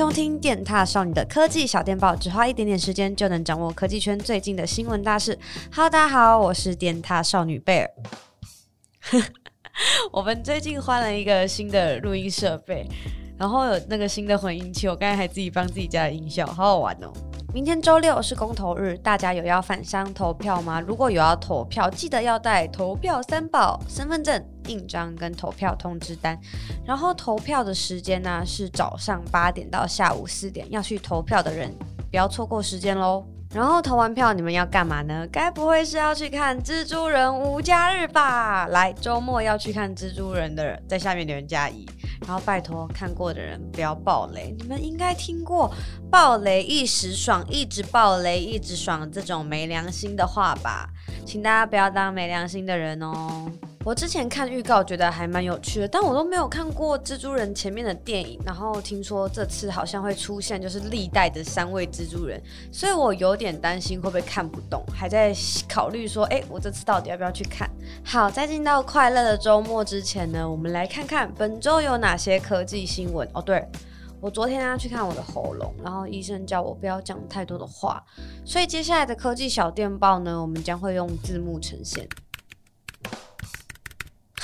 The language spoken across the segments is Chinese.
收听电踏少女的科技小电报，只花一点点时间就能掌握科技圈最近的新闻大事。Hello，大家好，我是电踏少女贝尔。我们最近换了一个新的录音设备，然后有那个新的混音器，我刚才还自己帮自己加音效，好好玩哦。明天周六是公投日，大家有要返乡投票吗？如果有要投票，记得要带投票三宝：身份证、印章跟投票通知单。然后投票的时间呢是早上八点到下午四点，要去投票的人不要错过时间喽。然后投完票，你们要干嘛呢？该不会是要去看《蜘蛛人无家日》吧？来，周末要去看《蜘蛛人》的人，在下面留言加一。然后拜托看过的人不要爆雷，你们应该听过“爆雷一时爽，一直爆雷一直爽”这种没良心的话吧？请大家不要当没良心的人哦。我之前看预告觉得还蛮有趣的，但我都没有看过蜘蛛人前面的电影，然后听说这次好像会出现就是历代的三位蜘蛛人，所以我有点担心会不会看不懂，还在考虑说，哎，我这次到底要不要去看？好，在进到快乐的周末之前呢，我们来看看本周有哪些科技新闻。哦，对，我昨天要去看我的喉咙，然后医生叫我不要讲太多的话，所以接下来的科技小电报呢，我们将会用字幕呈现。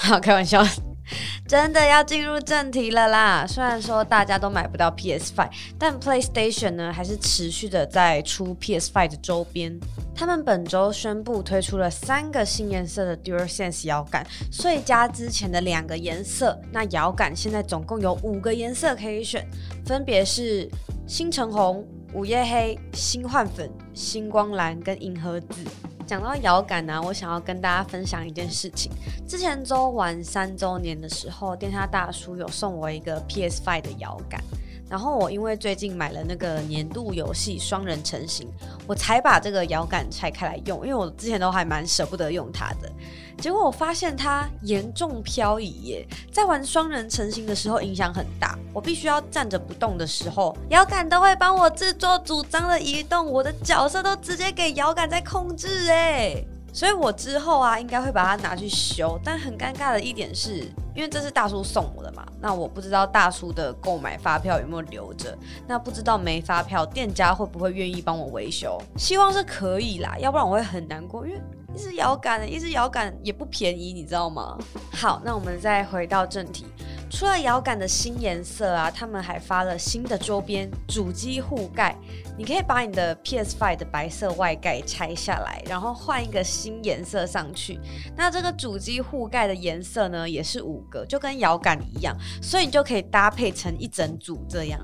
好，开玩笑，真的要进入正题了啦！虽然说大家都买不到 PS5，但 PlayStation 呢还是持续的在出 PS5 的周边。他们本周宣布推出了三个新颜色的 DualSense 摇杆，所以加之前的两个颜色，那摇杆现在总共有五个颜色可以选，分别是星辰红、午夜黑、星幻粉、星光蓝跟银河紫。讲到遥感呢，我想要跟大家分享一件事情。之前周玩三周年的时候，电獭大叔有送我一个 PS5 的遥感。然后我因为最近买了那个年度游戏双人成型，我才把这个摇杆拆开来用，因为我之前都还蛮舍不得用它的。结果我发现它严重漂移耶，在玩双人成型的时候影响很大。我必须要站着不动的时候，摇杆都会帮我自作主张的移动，我的角色都直接给摇杆在控制哎。所以我之后啊，应该会把它拿去修。但很尴尬的一点是，因为这是大叔送我的嘛，那我不知道大叔的购买发票有没有留着，那不知道没发票，店家会不会愿意帮我维修？希望是可以啦，要不然我会很难过，因为。一只摇杆，一只摇杆也不便宜，你知道吗？好，那我们再回到正题。除了摇杆的新颜色啊，他们还发了新的周边主机护盖。你可以把你的 PS5 的白色外盖拆下来，然后换一个新颜色上去。那这个主机护盖的颜色呢，也是五个，就跟摇杆一样，所以你就可以搭配成一整组这样。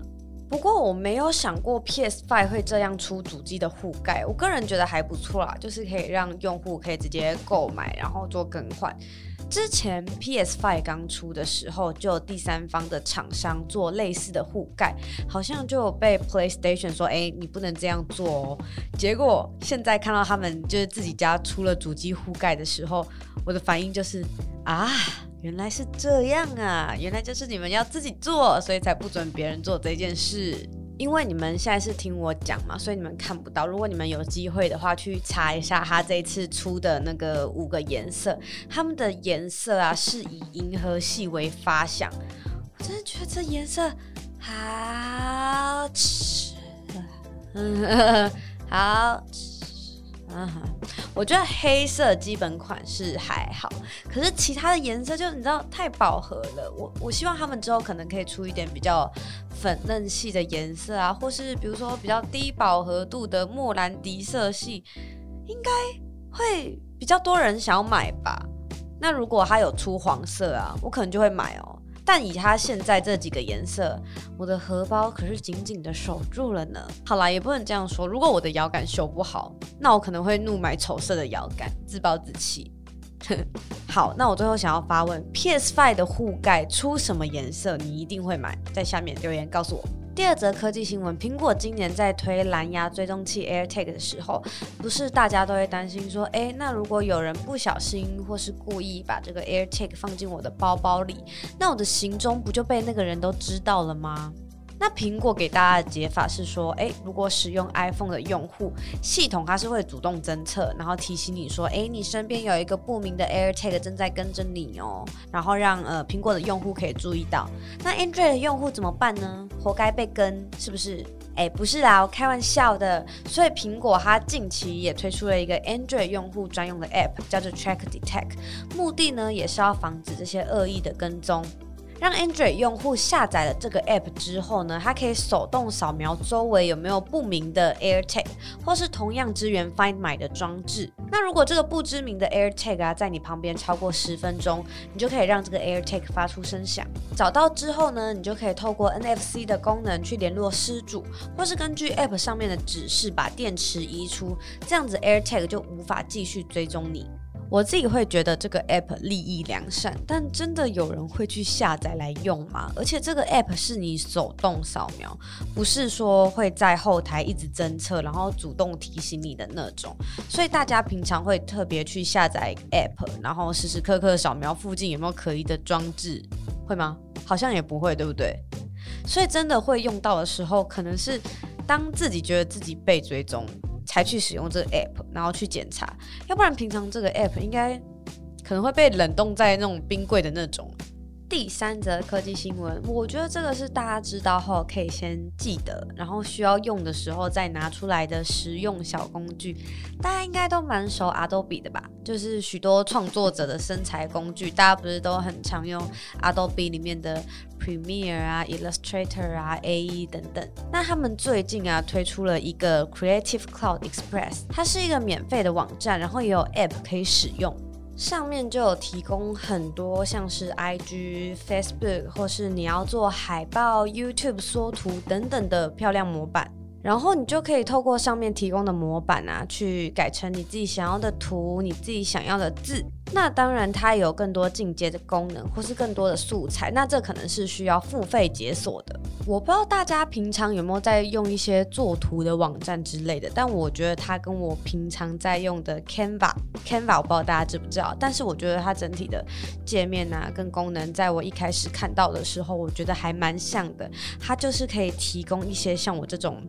不过我没有想过 PS5 会这样出主机的护盖，我个人觉得还不错啦，就是可以让用户可以直接购买，然后做更换。之前 PS5 刚出的时候，就有第三方的厂商做类似的护盖，好像就有被 PlayStation 说，哎，你不能这样做哦。结果现在看到他们就是自己家出了主机护盖的时候，我的反应就是啊。原来是这样啊！原来就是你们要自己做，所以才不准别人做这件事。因为你们现在是听我讲嘛，所以你们看不到。如果你们有机会的话，去查一下他这一次出的那个五个颜色，他们的颜色啊是以银河系为发想。我真的觉得这颜色好吃，嗯，好吃。嗯哼，我觉得黑色基本款式还好，可是其他的颜色就你知道太饱和了。我我希望他们之后可能可以出一点比较粉嫩系的颜色啊，或是比如说比较低饱和度的莫兰迪色系，应该会比较多人想要买吧。那如果它有出黄色啊，我可能就会买哦。但以它现在这几个颜色，我的荷包可是紧紧的守住了呢。好啦，也不能这样说。如果我的摇杆修不好，那我可能会怒买丑色的摇杆，自暴自弃。好，那我最后想要发问：PS Five 的护盖出什么颜色，你一定会买？在下面留言告诉我。第二则科技新闻：苹果今年在推蓝牙追踪器 AirTag 的时候，不是大家都会担心说，诶，那如果有人不小心或是故意把这个 AirTag 放进我的包包里，那我的行踪不就被那个人都知道了吗？那苹果给大家的解法是说，诶，如果使用 iPhone 的用户，系统它是会主动侦测，然后提醒你说，诶，你身边有一个不明的 AirTag 正在跟着你哦，然后让呃苹果的用户可以注意到。那 Android 的用户怎么办呢？活该被跟，是不是？诶，不是啦，我开玩笑的。所以苹果它近期也推出了一个 Android 用户专用的 App，叫做 Track Detect，目的呢也是要防止这些恶意的跟踪。让 Android 用户下载了这个 App 之后呢，它可以手动扫描周围有没有不明的 AirTag，或是同样支援 Find My 的装置。那如果这个不知名的 AirTag 啊在你旁边超过十分钟，你就可以让这个 AirTag 发出声响。找到之后呢，你就可以透过 NFC 的功能去联络失主，或是根据 App 上面的指示把电池移出，这样子 AirTag 就无法继续追踪你。我自己会觉得这个 app 利益良善，但真的有人会去下载来用吗？而且这个 app 是你手动扫描，不是说会在后台一直侦测，然后主动提醒你的那种。所以大家平常会特别去下载 app，然后时时刻刻扫描附近有没有可疑的装置，会吗？好像也不会，对不对？所以真的会用到的时候，可能是当自己觉得自己被追踪。才去使用这个 app，然后去检查，要不然平常这个 app 应该可能会被冷冻在那种冰柜的那种。第三则科技新闻，我觉得这个是大家知道后可以先记得，然后需要用的时候再拿出来的实用小工具。大家应该都蛮熟 Adobe 的吧？就是许多创作者的生财工具，大家不是都很常用 Adobe 里面的 Premiere 啊、Illustrator 啊、AE 等等。那他们最近啊推出了一个 Creative Cloud Express，它是一个免费的网站，然后也有 App 可以使用。上面就有提供很多像是 IG、Facebook 或是你要做海报、YouTube 缩图等等的漂亮模板。然后你就可以透过上面提供的模板啊，去改成你自己想要的图，你自己想要的字。那当然，它有更多进阶的功能，或是更多的素材。那这可能是需要付费解锁的。我不知道大家平常有没有在用一些做图的网站之类的，但我觉得它跟我平常在用的 Canva，Canva 我不知道大家知不知道，但是我觉得它整体的界面啊，跟功能，在我一开始看到的时候，我觉得还蛮像的。它就是可以提供一些像我这种。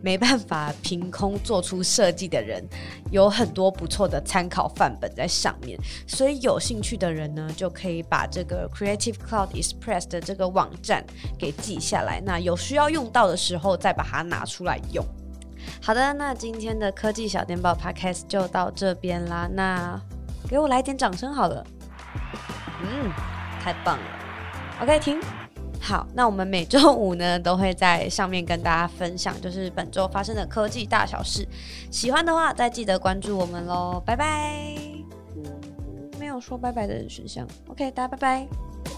没办法凭空做出设计的人，有很多不错的参考范本在上面，所以有兴趣的人呢，就可以把这个 Creative Cloud Express 的这个网站给记下来，那有需要用到的时候再把它拿出来用。好的，那今天的科技小电报 Podcast 就到这边啦，那给我来点掌声好了，嗯，太棒了，OK，停。好，那我们每周五呢都会在上面跟大家分享，就是本周发生的科技大小事。喜欢的话，再记得关注我们喽，拜拜。说拜拜的选项。Ok 大家拜拜。